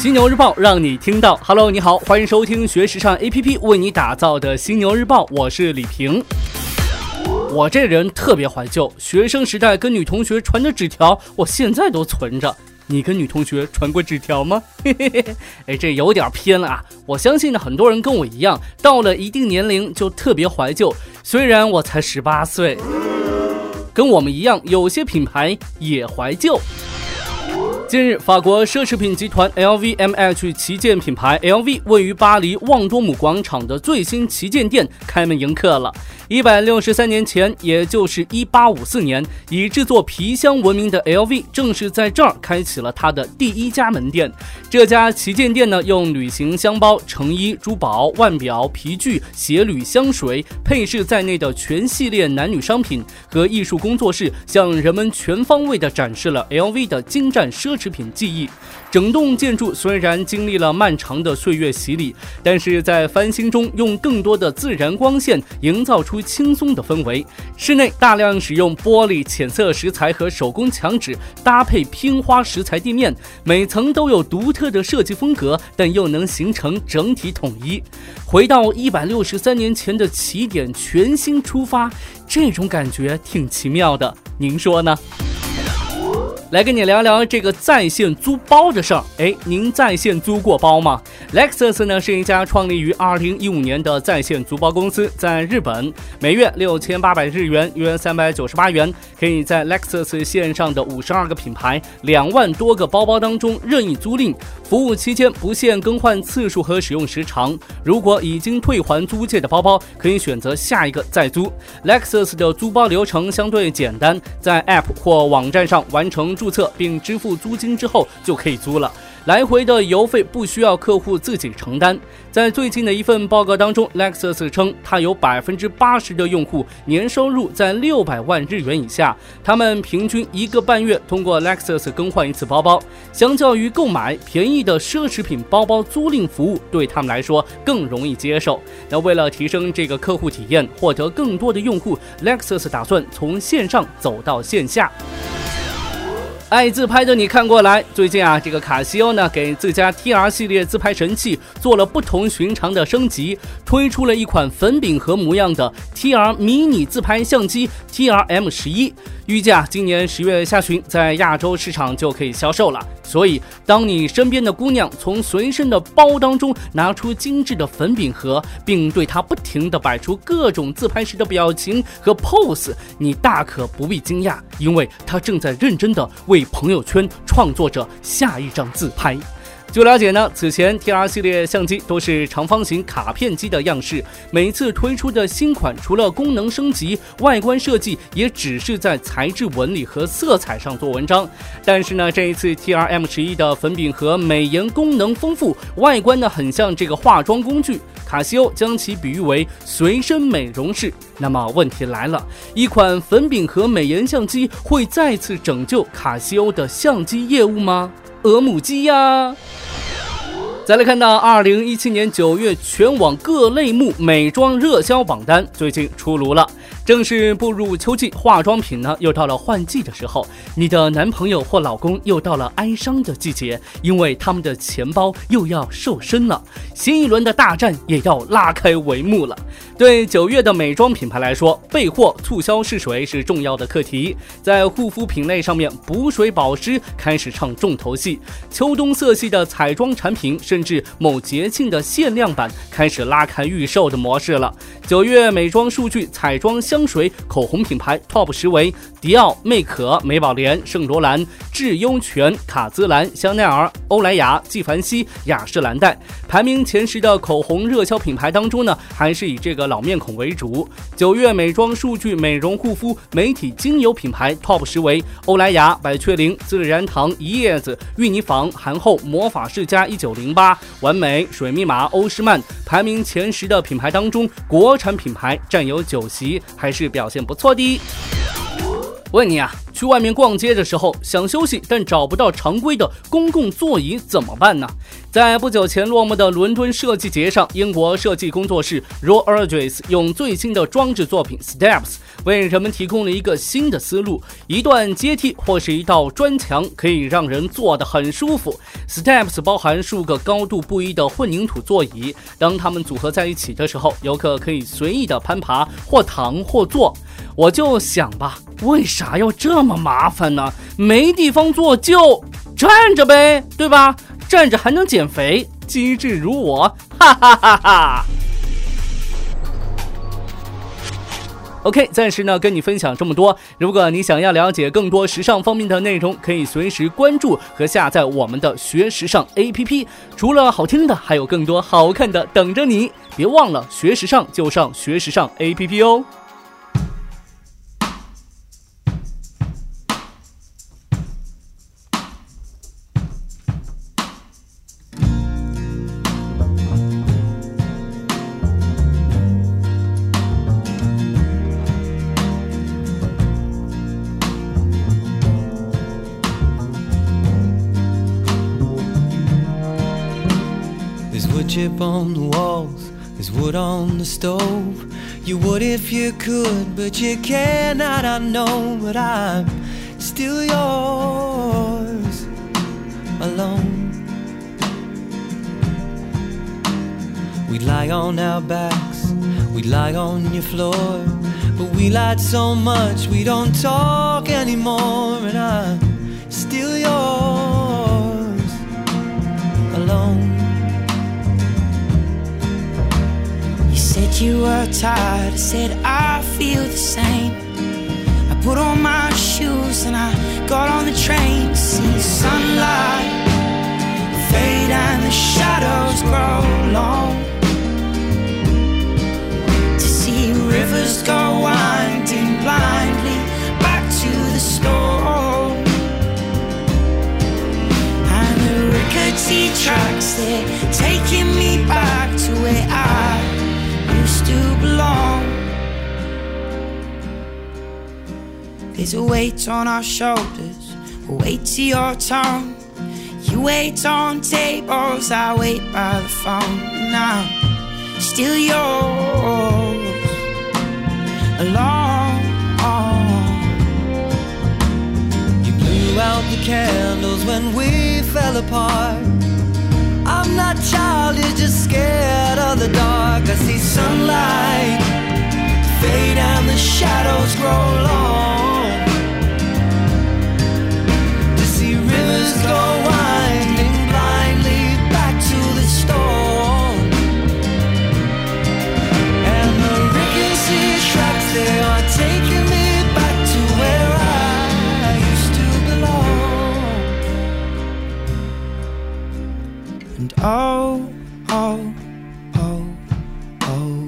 犀牛日报让你听到。Hello，你好，欢迎收听学时尚 APP 为你打造的犀牛日报，我是李平。我这人特别怀旧，学生时代跟女同学传的纸条，我现在都存着。你跟女同学传过纸条吗？嘿嘿嘿，哎，这有点偏了啊！我相信呢，很多人跟我一样，到了一定年龄就特别怀旧。虽然我才十八岁，跟我们一样，有些品牌也怀旧。近日，法国奢侈品集团 LVMH 旗舰品牌 LV 位于巴黎旺多姆广场的最新旗舰店开门迎客了。一百六十三年前，也就是一八五四年，以制作皮箱闻名的 LV 正是在这儿开启了它的第一家门店。这家旗舰店呢，用旅行箱包、成衣、珠宝、腕表、皮具、鞋履、香水、配饰在内的全系列男女商品和艺术工作室，向人们全方位地展示了 LV 的精湛奢侈品记忆。整栋建筑虽然经历了漫长的岁月洗礼，但是在翻新中用更多的自然光线营造出轻松的氛围。室内大量使用玻璃、浅色石材和手工墙纸，搭配拼花石材地面，每层都有独特的设计风格，但又能形成整体统一。回到一百六十三年前的起点，全新出发，这种感觉挺奇妙的。您说呢？来跟你聊聊这个在线租包的事儿。哎，您在线租过包吗？Lexus 呢是一家创立于二零一五年的在线租包公司，在日本每月六千八百日元，约三百九十八元，可以在 Lexus 线上的五十二个品牌、两万多个包包当中任意租赁。服务期间不限更换次数和使用时长。如果已经退还租借的包包，可以选择下一个再租。Lexus 的租包流程相对简单，在 App 或网站上完成。注册并支付租金之后就可以租了，来回的邮费不需要客户自己承担。在最近的一份报告当中，Lexus 称，它有百分之八十的用户年收入在六百万日元以下，他们平均一个半月通过 Lexus 更换一次包包，相较于购买便宜的奢侈品包包租赁服务，对他们来说更容易接受。那为了提升这个客户体验，获得更多的用户，Lexus 打算从线上走到线下。爱自拍的你看过来，最近啊，这个卡西欧呢给自家 TR 系列自拍神器做了不同寻常的升级，推出了一款粉饼盒模样的 TR 迷你自拍相机 TRM 十一。预计啊，今年十月下旬在亚洲市场就可以销售了。所以，当你身边的姑娘从随身的包当中拿出精致的粉饼盒，并对它不停地摆出各种自拍时的表情和 pose，你大可不必惊讶，因为她正在认真地为朋友圈创作着下一张自拍。据了解呢，此前 TR 系列相机都是长方形卡片机的样式，每一次推出的新款除了功能升级，外观设计也只是在材质纹理和色彩上做文章。但是呢，这一次 TRM 十一的粉饼盒美颜功能丰富，外观呢很像这个化妆工具，卡西欧将其比喻为随身美容室。那么问题来了，一款粉饼盒美颜相机会再次拯救卡西欧的相机业务吗？鹅母鸡呀！再来看到二零一七年九月全网各类目美妆热销榜单，最近出炉了。正是步入秋季，化妆品呢又到了换季的时候，你的男朋友或老公又到了哀伤的季节，因为他们的钱包又要瘦身了，新一轮的大战也要拉开帷幕了。对九月的美妆品牌来说，备货促销试水是重要的课题。在护肤品类上面，补水保湿开始唱重头戏，秋冬色系的彩妆产品，甚至某节庆的限量版开始拉开预售的模式了。九月美妆数据，彩妆香。水、口红品牌 TOP 十为迪奥、魅可、美宝莲、圣罗兰、智优泉、卡姿兰、香奈儿、欧莱雅、纪梵希、雅诗兰黛。排名前十的口红热销品牌当中呢，还是以这个老面孔为主。九月美妆数据，美容护肤媒体精油品牌 TOP 十为欧莱雅、百雀羚、自然堂、一叶子、御泥坊、韩后、魔法世家、一九零八、完美、水密码、欧诗漫。排名前十的品牌当中，国产品牌占有九席，还是表现不错的。问你啊。去外面逛街的时候想休息，但找不到常规的公共座椅怎么办呢？在不久前落幕的伦敦设计节上，英国设计工作室 Roy Ardress 用最新的装置作品 Steps 为人们提供了一个新的思路：一段阶梯或是一道砖墙可以让人坐得很舒服。Steps 包含数个高度不一的混凝土座椅，当它们组合在一起的时候，游客可以随意的攀爬或躺或坐。我就想吧，为啥要这么麻烦呢？没地方坐就站着呗，对吧？站着还能减肥，机智如我，哈哈哈哈！OK，暂时呢跟你分享这么多。如果你想要了解更多时尚方面的内容，可以随时关注和下载我们的学时尚 APP。除了好听的，还有更多好看的等着你。别忘了学时尚就上学时尚 APP 哦。Chip on the walls, there's wood on the stove. You would if you could, but you cannot, I know. But I'm still yours alone. We'd lie on our backs, we'd lie on your floor. But we lied so much, we don't talk anymore. And I'm still yours alone. You were tired. I said, I feel the same. I put on my shoes and I got on the train to see sunlight fade and the shadows grow long. To see rivers go winding blindly back to the store. And the rickety tracks, they're taking me back to where I to belong. There's a weight on our shoulders, a weight to your tongue. You wait on tables, I wait by the phone. Now, still yours, alone. You blew out the candles when we fell apart. I'm not childish, just scared of the dark. I see sunlight fade and the shadows grow long. To see rivers go And oh, oh, oh, oh